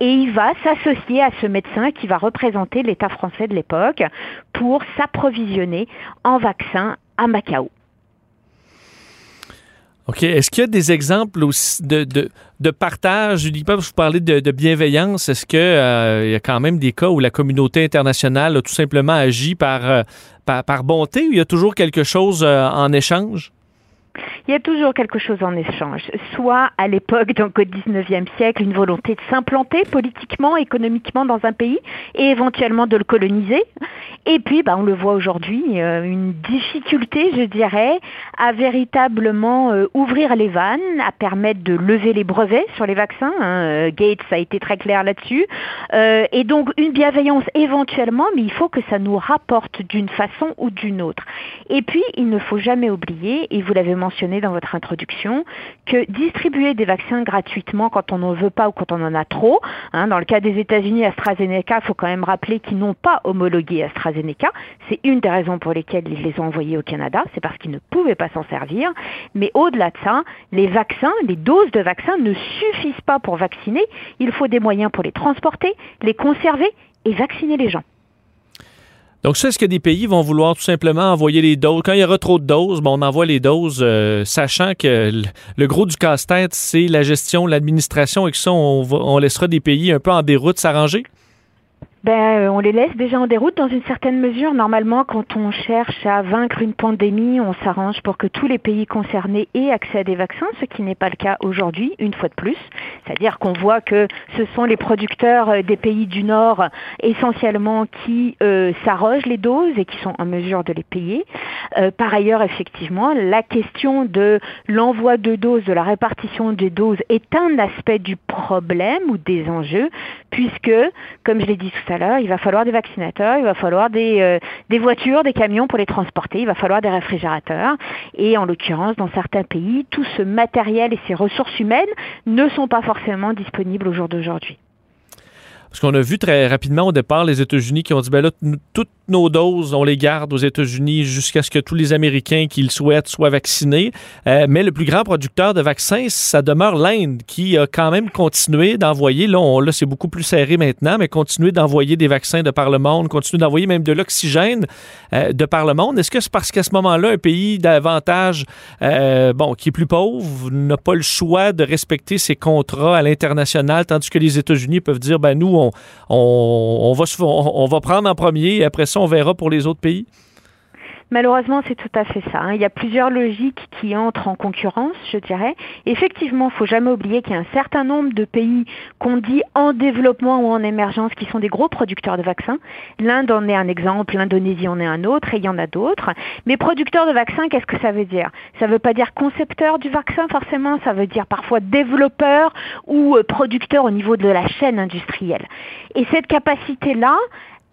Et il va s'associer à ce médecin qui va représenter l'État français de l'époque pour s'approvisionner en vaccins à Macao. OK. Est-ce qu'il y a des exemples de, de, de partage? Je dis pas vous parler de, de bienveillance. Est-ce qu'il euh, y a quand même des cas où la communauté internationale a tout simplement agi par, euh, par, par, bonté ou il y a toujours quelque chose euh, en échange? Il y a toujours quelque chose en échange. Soit à l'époque, donc au 19e siècle, une volonté de s'implanter politiquement, économiquement dans un pays et éventuellement de le coloniser. Et puis, bah, on le voit aujourd'hui, euh, une difficulté, je dirais, à véritablement euh, ouvrir les vannes, à permettre de lever les brevets sur les vaccins. Hein. Euh, Gates a été très clair là-dessus. et donc, une bienveillance éventuellement, mais il faut que ça nous rapporte d'une façon ou d'une autre. Et puis, il ne faut jamais oublier, et vous l'avez mentionné, mentionné dans votre introduction, que distribuer des vaccins gratuitement quand on n'en veut pas ou quand on en a trop, hein, dans le cas des États-Unis, AstraZeneca, il faut quand même rappeler qu'ils n'ont pas homologué AstraZeneca. C'est une des raisons pour lesquelles ils les ont envoyés au Canada, c'est parce qu'ils ne pouvaient pas s'en servir. Mais au-delà de ça, les vaccins, les doses de vaccins ne suffisent pas pour vacciner. Il faut des moyens pour les transporter, les conserver et vacciner les gens. Donc, ça, est-ce que des pays vont vouloir tout simplement envoyer les doses? Quand il y aura trop de doses, bon, on envoie les doses, euh, sachant que le, gros du casse-tête, c'est la gestion, l'administration, et que ça, on, on laissera des pays un peu en déroute s'arranger? Ben, euh, on les laisse déjà en déroute dans une certaine mesure. Normalement, quand on cherche à vaincre une pandémie, on s'arrange pour que tous les pays concernés aient accès à des vaccins, ce qui n'est pas le cas aujourd'hui, une fois de plus. C'est-à-dire qu'on voit que ce sont les producteurs euh, des pays du Nord essentiellement qui euh, s'arrogent les doses et qui sont en mesure de les payer. Euh, par ailleurs, effectivement, la question de l'envoi de doses, de la répartition des doses est un aspect du problème ou des enjeux, puisque, comme je l'ai dit tout à l'heure, il va falloir des vaccinateurs, il va falloir des, euh, des voitures, des camions pour les transporter, il va falloir des réfrigérateurs. Et en l'occurrence, dans certains pays, tout ce matériel et ces ressources humaines ne sont pas forcément disponibles au jour d'aujourd'hui. Parce qu'on a vu très rapidement au départ les États-Unis qui ont dit ben là, toutes nos doses, on les garde aux États-Unis jusqu'à ce que tous les Américains qui le souhaitent soient vaccinés. Euh, mais le plus grand producteur de vaccins, ça demeure l'Inde, qui a quand même continué d'envoyer, là, c'est beaucoup plus serré maintenant, mais continuer d'envoyer des vaccins de par le monde, continuer d'envoyer même de l'oxygène euh, de par le monde. Est-ce que c'est parce qu'à ce moment-là, un pays davantage, euh, bon, qui est plus pauvre, n'a pas le choix de respecter ses contrats à l'international, tandis que les États-Unis peuvent dire, ben nous, on, va, va prendre en premier et après ça, on verra pour les autres pays? Malheureusement, c'est tout à fait ça. Hein. Il y a plusieurs logiques qui entrent en concurrence, je dirais. Effectivement, il faut jamais oublier qu'il y a un certain nombre de pays qu'on dit en développement ou en émergence qui sont des gros producteurs de vaccins. L'Inde en est un exemple, l'Indonésie en est un autre, et il y en a d'autres. Mais producteurs de vaccins, qu'est-ce que ça veut dire? Ça ne veut pas dire concepteur du vaccin forcément, ça veut dire parfois développeur ou euh, producteur au niveau de la chaîne industrielle. Et cette capacité-là,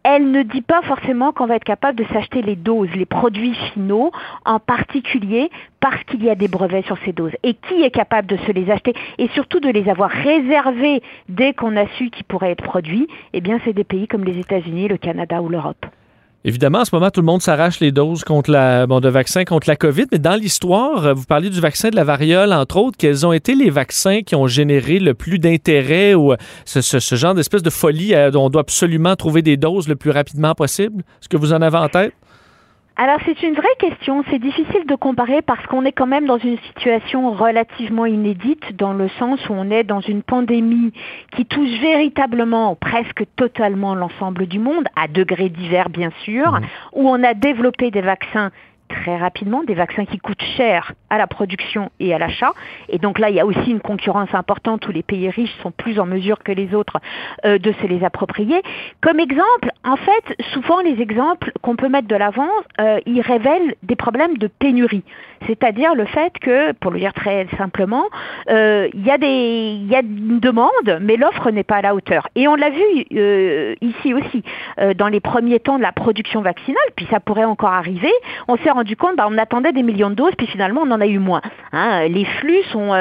elle ne dit pas forcément qu'on va être capable de s'acheter les doses, les produits finaux, en particulier parce qu'il y a des brevets sur ces doses. Et qui est capable de se les acheter et surtout de les avoir réservés dès qu'on a su qu'ils pourraient être produits? Eh bien, c'est des pays comme les États-Unis, le Canada ou l'Europe. Évidemment, en ce moment, tout le monde s'arrache les doses contre la, bon, de vaccins contre la COVID, mais dans l'histoire, euh, vous parliez du vaccin de la variole, entre autres, quels ont été les vaccins qui ont généré le plus d'intérêt ou euh, ce, genre d'espèce de folie euh, dont on doit absolument trouver des doses le plus rapidement possible? Est-ce que vous en avez en tête? Alors c'est une vraie question, c'est difficile de comparer parce qu'on est quand même dans une situation relativement inédite dans le sens où on est dans une pandémie qui touche véritablement presque totalement l'ensemble du monde, à degrés divers bien sûr, mmh. où on a développé des vaccins très rapidement, des vaccins qui coûtent cher à la production et à l'achat. Et donc là, il y a aussi une concurrence importante où les pays riches sont plus en mesure que les autres euh, de se les approprier. Comme exemple, en fait, souvent les exemples qu'on peut mettre de l'avant, euh, ils révèlent des problèmes de pénurie. C'est-à-dire le fait que, pour le dire très simplement, euh, il y, a une demande, mais l'offre n'est pas à la hauteur. Et on l'a vu euh, ici aussi, euh, dans les premiers temps de la production vaccinale, puis ça pourrait encore arriver, on s'est rendu compte, bah, on attendait des millions de doses, puis finalement on en a eu moins. Hein. les flux sont,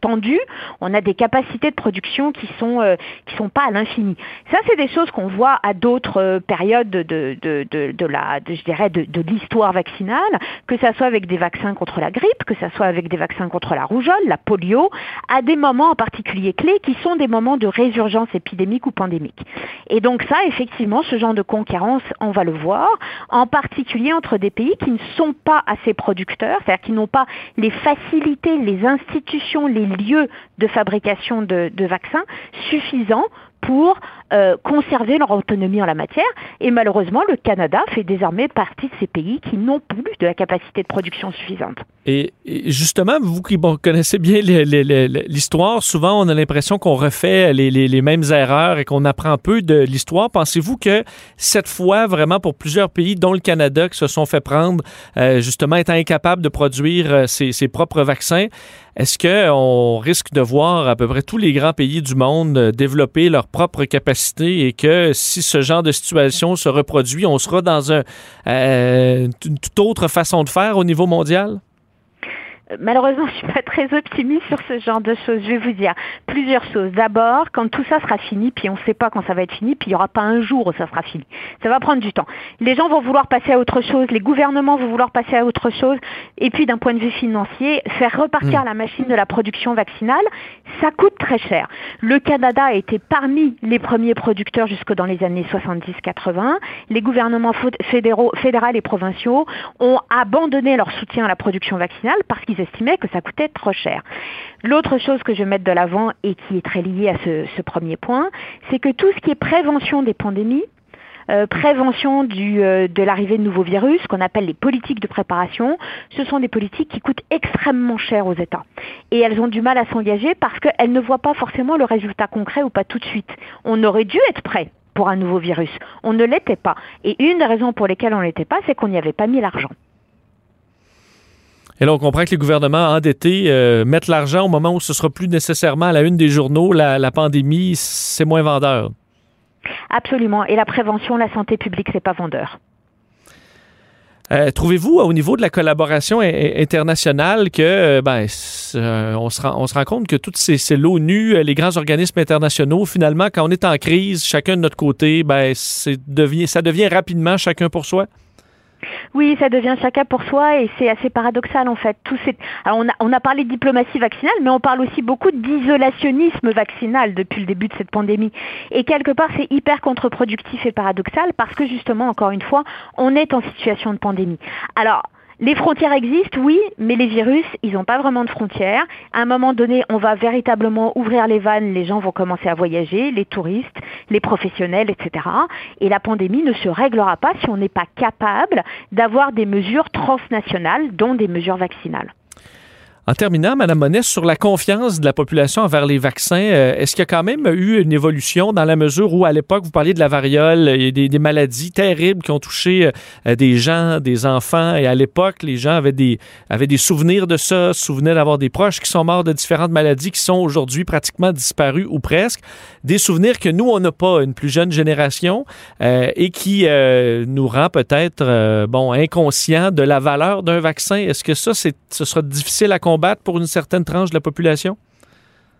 tendus, on a des capacités de production qui sont, qui sont pas à l'infini. Ça, c'est des choses qu'on voit à d'autres périodes de, de l'histoire vaccinale, que ça soit avec des vaccins contre la grippe, que ce soit avec des vaccins contre la rougeole, la polio, à des moments en particulier clés qui sont des moments de résurgence épidémique ou pandémique. Et donc ça, effectivement, ce genre de concurrence, on va le voir, en particulier entre des pays qui ne sont pas assez producteurs, c'est-à-dire qui n'ont pas les facilités, les institutions, les lieux de fabrication de, de vaccins suffisants pour euh, conserver leur autonomie en la matière. Et malheureusement, le Canada fait désormais partie de ces pays qui n'ont plus de la capacité de production suffisante. Et, justement, vous qui connaissez bien l'histoire, souvent on a l'impression qu'on refait les, mêmes erreurs et qu'on apprend peu de l'histoire. Pensez-vous que cette fois, vraiment pour plusieurs pays, dont le Canada, qui se sont fait prendre, euh, justement étant incapables de produire euh, ses, ses propres vaccins, est-ce qu'on risque de voir à peu près tous les grands pays du monde développer leurs propres capacités et que si ce genre de situation se reproduit, on sera dans euh, une toute autre façon de faire au niveau mondial? Malheureusement, je suis pas très optimiste sur ce genre de choses. Je vais vous dire plusieurs choses. D'abord, quand tout ça sera fini, puis on ne sait pas quand ça va être fini, puis il n'y aura pas un jour où ça sera fini. Ça va prendre du temps. Les gens vont vouloir passer à autre chose, les gouvernements vont vouloir passer à autre chose, et puis d'un point de vue financier, faire repartir mmh. la machine de la production vaccinale, ça coûte très cher. Le Canada a été parmi les premiers producteurs jusque dans les années 70-80. Les gouvernements fédéraux, fédéraux et provinciaux ont abandonné leur soutien à la production vaccinale parce qu'ils estimaient que ça coûtait trop cher. L'autre chose que je vais mettre de l'avant et qui est très liée à ce, premier point, c'est que tout ce qui est prévention des pandémies, euh, prévention euh, de l'arrivée de nouveaux virus, qu'on appelle les politiques de préparation, ce sont des politiques qui coûtent extrêmement cher aux États. Et elles ont du mal à s'engager parce qu'elles ne voient pas forcément le résultat concret ou pas tout de suite. On aurait dû être prêt pour un nouveau virus. On ne l'était pas. Et une des raisons pour lesquelles on ne l'était pas, c'est qu'on n'y avait pas mis l'argent. Et là, on comprend que les gouvernements endettés euh, mettent l'argent au moment où ce sera plus nécessairement à la une des journaux. La, pandémie, c'est moins vendeur. Absolument. Et la prévention, la santé publique, c'est pas vendeur. Euh, trouvez-vous au niveau de la collaboration internationale que euh, ben, on, se rend, on, se rend, compte que toutes ces, ces l'ONU, les grands organismes internationaux, finalement, quand on est en crise, chacun de notre côté, ben, devient, ça devient rapidement chacun pour soi? Oui, ça devient chacun pour soi et c'est assez paradoxal en fait. On, a, parlé de diplomatie vaccinale, mais on parle aussi beaucoup d'isolationnisme vaccinal depuis le début de cette pandémie. Et quelque part, c'est hyper contre-productif et paradoxal parce que justement, encore une fois, on est en situation de pandémie. Les frontières existent, oui, mais les virus, ils n'ont pas vraiment de frontières. À un moment donné, on va véritablement ouvrir les vannes, les gens vont commencer à voyager, les touristes, les professionnels, etc. Et la pandémie ne se réglera pas si on n'est pas capable d'avoir des mesures transnationales, dont des mesures vaccinales. En terminant, Mme Monet, sur la confiance de la population envers les vaccins, euh, est-ce qu'il y a quand même eu une évolution dans la mesure où, à l'époque, vous parliez de la variole, et des, des maladies terribles qui ont touché euh, des gens, des enfants, et à l'époque, les gens avaient des, souvenirs de ça, souvenaient d'avoir des proches qui sont morts de différentes maladies qui sont aujourd'hui pratiquement disparues ou presque, des souvenirs que nous, on n'a pas, une plus jeune génération, euh, et qui nous rend peut-être, bon, inconscients de la valeur d'un vaccin. Est-ce que ça, ce sera difficile à comprendre? Pour une certaine tranche de la population?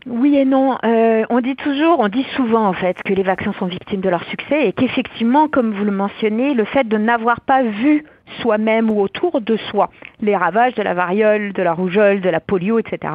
Oui et non. Euh, on dit toujours, on dit souvent en fait que les vaccins sont victimes de leur succès et qu'effectivement, comme vous le mentionnez, le fait de n'avoir pas vu soi-même ou autour de soi les ravages de la variole, de la rougeole, de la polio, etc.,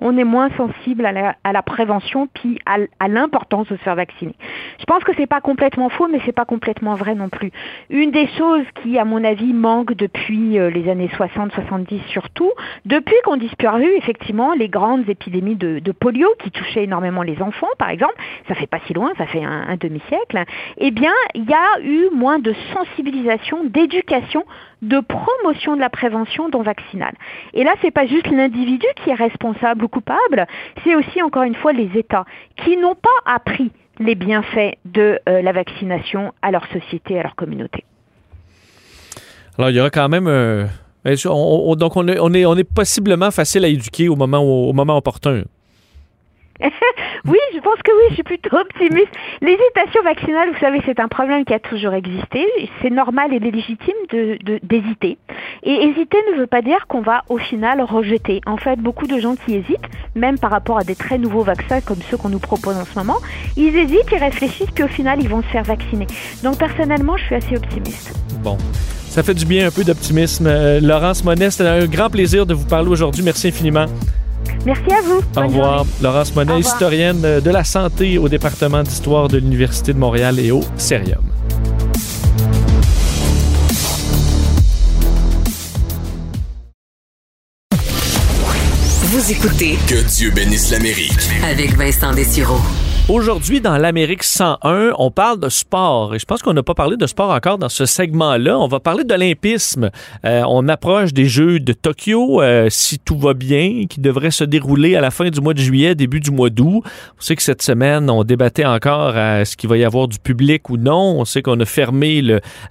on est moins sensible à la, prévention puis à, l'importance de se faire vacciner. Je pense que c'est pas complètement faux, mais c'est pas complètement vrai non plus. Une des choses qui, à mon avis, manque depuis euh, les années 60-70 surtout, depuis qu'on disparu effectivement les grandes épidémies de, polio qui touchaient énormément les enfants, par exemple, ça fait pas si loin, ça fait un, un demi-siècle, eh bien, il y a eu moins de sensibilisation, d'éducation de promotion de la prévention dont vaccinale. Et là, c'est pas juste l'individu qui est responsable ou coupable, c'est aussi encore une fois les États qui n'ont pas appris les bienfaits de euh, la vaccination à leur société, à leur communauté. Alors, il y aura quand même euh, donc, on est, on, est, possiblement facile à éduquer au moment, au moment opportun. oui, je pense que oui, je suis plutôt optimiste. L'hésitation vaccinale, vous savez, c'est un problème qui a toujours existé. C'est normal et légitime d'hésiter. De, et hésiter ne veut pas dire qu'on va au final rejeter. En fait, beaucoup de gens qui hésitent, même par rapport à des très nouveaux vaccins comme ceux qu'on nous propose en ce moment, ils hésitent, ils réfléchissent, puis au final, ils vont se faire vacciner. Donc personnellement, je suis assez optimiste. Bon. Ça fait du bien un peu d'optimisme. Euh, Laurence Monnet, c'était un grand plaisir de vous parler aujourd'hui. Merci infiniment. Merci à vous. Au revoir. Laurence Monet, historienne de la santé au département d'histoire de l'Université de Montréal et au Cérium. Vous écoutez Que Dieu bénisse l'Amérique avec Vincent Dessureau. Aujourd'hui, dans l'Amérique 101, on parle de sport. Et je pense qu'on n'a pas parlé de sport encore dans ce segment-là. On va parler d'olympisme. Euh, on approche des Jeux de Tokyo, euh, si tout va bien, qui devraient se dérouler à la fin du mois de juillet, début du mois d'août. On sait que cette semaine, on débattait encore à ce qu'il va y avoir du public ou non. On sait qu'on a fermé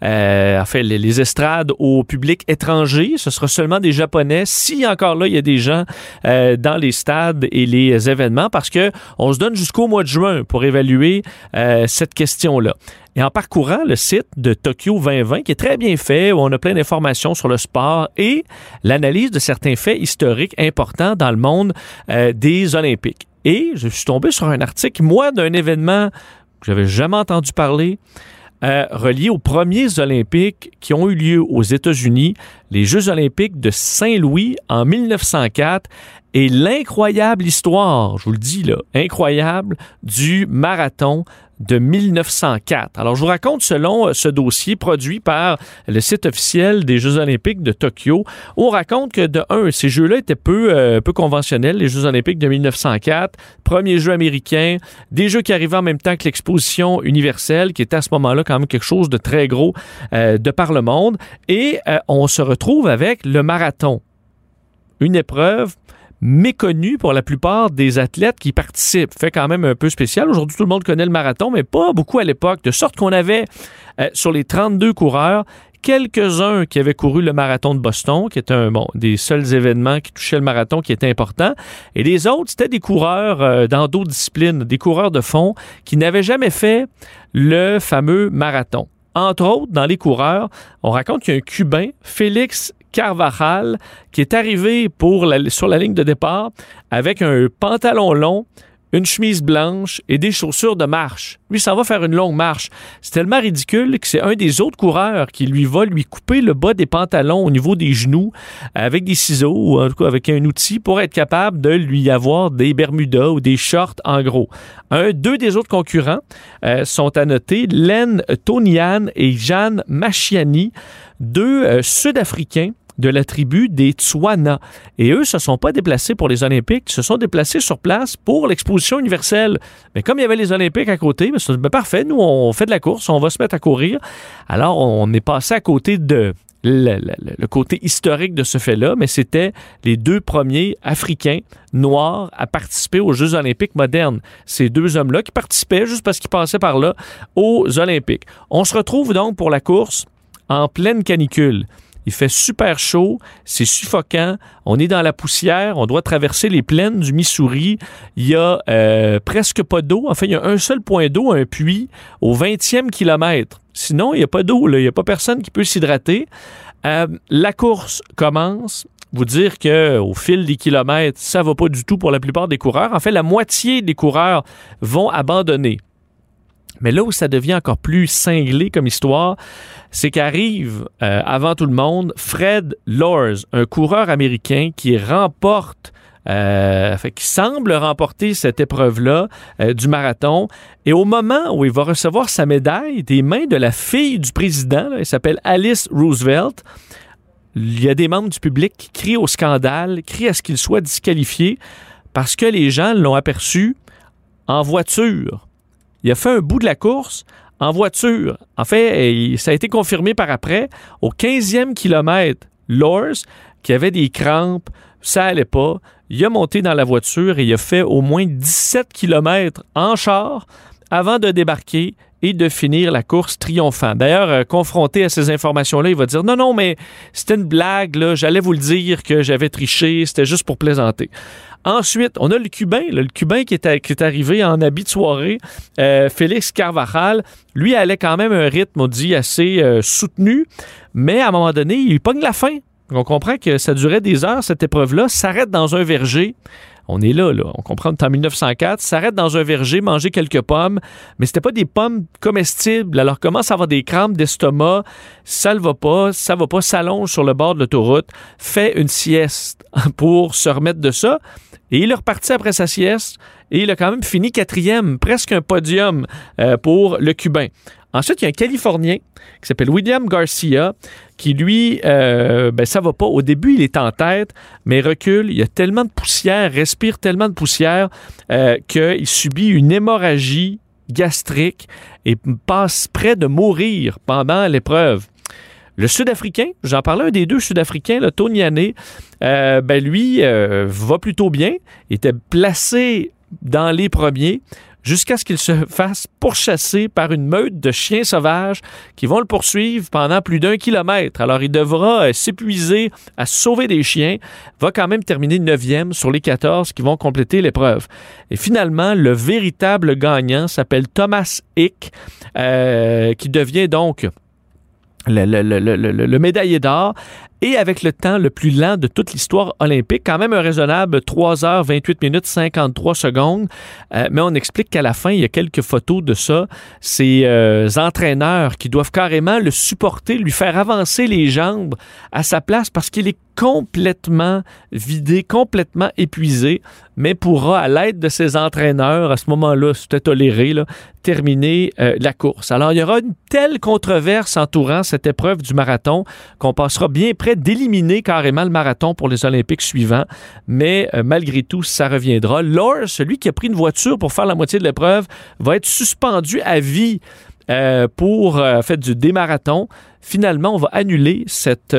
euh, enfin, les, estrades au public étranger. Ce sera seulement des Japonais. Si encore là, il y a des gens dans les stades et les événements, parce que on se donne jusqu'au mois de juin pour évaluer euh, cette question-là. Et en parcourant le site de Tokyo 2020, qui est très bien fait, où on a plein d'informations sur le sport et l'analyse de certains faits historiques importants dans le monde euh, des Olympiques. Et je suis tombé sur un article, moi, d'un événement que j'avais jamais entendu parler, euh, relié aux premiers Olympiques qui ont eu lieu aux États-Unis, les Jeux olympiques de Saint-Louis en 1904 et l'incroyable histoire, je vous le dis là, incroyable, du marathon de 1904. Alors, je vous raconte selon euh, ce dossier produit par le site officiel des Jeux olympiques de Tokyo. On raconte que, de un, ces Jeux-là étaient peu, euh, peu conventionnels, les Jeux olympiques de 1904, premier jeu américain, des Jeux qui arrivaient en même temps que l'exposition universelle, qui était à ce moment-là quand même quelque chose de très gros euh, de par le monde. Et on se retrouve avec le marathon. Une épreuve méconnu pour la plupart des athlètes qui participent. Fait quand même un peu spécial. Aujourd'hui, tout le monde connaît le marathon, mais pas beaucoup à l'époque. De sorte qu'on avait euh, sur les 32 coureurs, quelques-uns qui avaient couru le marathon de Boston, qui était un bon, des seuls événements qui touchaient le marathon qui était important. Et les autres, c'était des coureurs euh, dans d'autres disciplines, des coureurs de fond qui n'avaient jamais fait le fameux marathon. Entre autres, dans les coureurs, on raconte qu'il y a un Cubain, Félix Carvajal, qui est arrivé pour sur la ligne de départ avec un pantalon long, une chemise blanche et des chaussures de marche. Lui, ça va faire une longue marche. C'est tellement ridicule que c'est un des autres coureurs qui lui va lui couper le bas des pantalons au niveau des genoux avec des ciseaux ou en tout cas avec un outil pour être capable de lui avoir des bermudas ou des shorts en gros. Un, deux des autres concurrents euh, sont à noter, Len Tonian et Jeanne Machiani, deux euh, Sud-Africains de la tribu des Tswana. Et eux se sont pas déplacés pour les Olympiques, ils se sont déplacés sur place pour l'exposition universelle. Mais comme il y avait les Olympiques à côté, ben, ben, parfait, nous on fait de la course, on va se mettre à courir. Alors on est passé à côté de le, côté historique de ce fait-là, mais c'était les deux premiers Africains noirs à participer aux Jeux olympiques modernes. Ces deux hommes-là qui participaient juste parce qu'ils passaient par là aux Olympiques. On se retrouve donc pour la course en pleine canicule. Il fait super chaud, c'est suffocant, on est dans la poussière, on doit traverser les plaines du Missouri. Il y a euh, presque pas d'eau. Enfin, il y a un seul point d'eau, un puits, au 20e kilomètre. Sinon, il n'y a pas d'eau, il n'y a pas personne qui peut s'hydrater. Euh, la course commence. Vous dire qu'au fil des kilomètres, ça va pas du tout pour la plupart des coureurs. En fait, la moitié des coureurs vont abandonner. Mais là où ça devient encore plus cinglé comme histoire, c'est qu'arrive euh, avant tout le monde Fred Lors, un coureur américain qui remporte euh, qui semble remporter cette épreuve-là euh, du marathon. Et au moment où il va recevoir sa médaille des mains de la fille du président, elle s'appelle Alice Roosevelt, il y a des membres du public qui crient au scandale, crient à ce qu'il soit disqualifié parce que les gens l'ont aperçu en voiture. Il a fait un bout de la course en voiture. En fait, ça a été confirmé par après. Au 15e kilomètre, Lors, qui avait des crampes, ça allait pas. Il a monté dans la voiture et il a fait au moins 17 kilomètres en char avant de débarquer et de finir la course triomphant. D'ailleurs, euh, confronté à ces informations-là, il va dire non, non, mais c'était une blague, j'allais vous le dire que j'avais triché, c'était juste pour plaisanter. Ensuite, on a le Cubain, le Cubain qui est, arrivé en habit euh, Félix Carvajal. Lui allait quand même un rythme, on dit, assez euh, soutenu, mais à un moment donné, il pogne la fin. On comprend que ça durait des heures, cette épreuve-là, s'arrête dans un verger. On est là, là. On comprend que en 1904, s'arrête dans un verger, manger quelques pommes, mais c'était pas des pommes comestibles. Alors commence à avoir des crampes d'estomac, ça ne va pas, ça va pas, s'allonge sur le bord de l'autoroute, fait une sieste pour se remettre de ça. Et il est reparti après sa sieste et il a quand même fini quatrième, presque un podium euh, pour le Cubain. Ensuite, il y a un Californien qui s'appelle William Garcia, qui lui, euh, ben, ça va pas. Au début, il est en tête, mais recule. Il y a tellement de poussière, respire tellement de poussière euh, qu'il subit une hémorragie gastrique et passe près de mourir pendant l'épreuve. Le Sud-Africain, j'en parlais, un des deux Sud-Africains, le Tony euh, ben lui euh, va plutôt bien. Il était placé dans les premiers jusqu'à ce qu'il se fasse pourchasser par une meute de chiens sauvages qui vont le poursuivre pendant plus d'un kilomètre. Alors, il devra euh, s'épuiser à sauver des chiens, va quand même terminer neuvième sur les 14 qui vont compléter l'épreuve. Et finalement, le véritable gagnant s'appelle Thomas Hick, euh, qui devient donc le, le, médaillé d'or et avec le temps le plus lent de toute l'histoire olympique. Quand même un raisonnable 3 heures 28 minutes 53 secondes. Euh, mais on explique qu'à la fin, il y a quelques photos de ça. Ces euh, entraîneurs qui doivent carrément le supporter, lui faire avancer les jambes à sa place parce qu'il est complètement vidé, complètement épuisé, mais pourra, à l'aide de ses entraîneurs, à ce moment-là, c'était toléré, terminer euh, la course. Alors, il y aura une telle controverse entourant cette épreuve du marathon qu'on passera bien près d'éliminer carrément le marathon pour les Olympiques suivants, mais euh, malgré tout, ça reviendra. Lors, celui qui a pris une voiture pour faire la moitié de l'épreuve, va être suspendu à vie euh, pour euh, faire du démarathon. Finalement, on va annuler cette,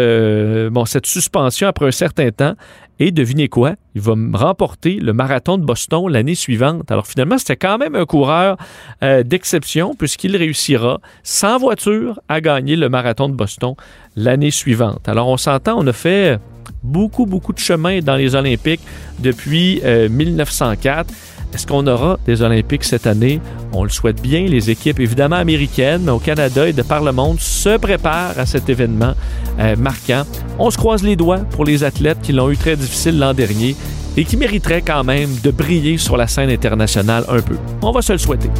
cette suspension après un certain temps. Et devinez quoi? Il va remporter le marathon de Boston l'année suivante. Alors finalement, c'était quand même un coureur d'exception puisqu'il réussira sans voiture à gagner le marathon de Boston l'année suivante. Alors on s'entend, on a fait beaucoup, beaucoup de chemin dans les Olympiques depuis 1904. Est-ce qu'on aura des Olympiques cette année? On le souhaite bien. Les équipes, évidemment américaines, au Canada et de par le monde, se préparent à cet événement euh, marquant. On se croise les doigts pour les athlètes qui l'ont eu très difficile l'an dernier et qui mériteraient quand même de briller sur la scène internationale un peu. On va se le souhaiter.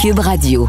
Cube Radio.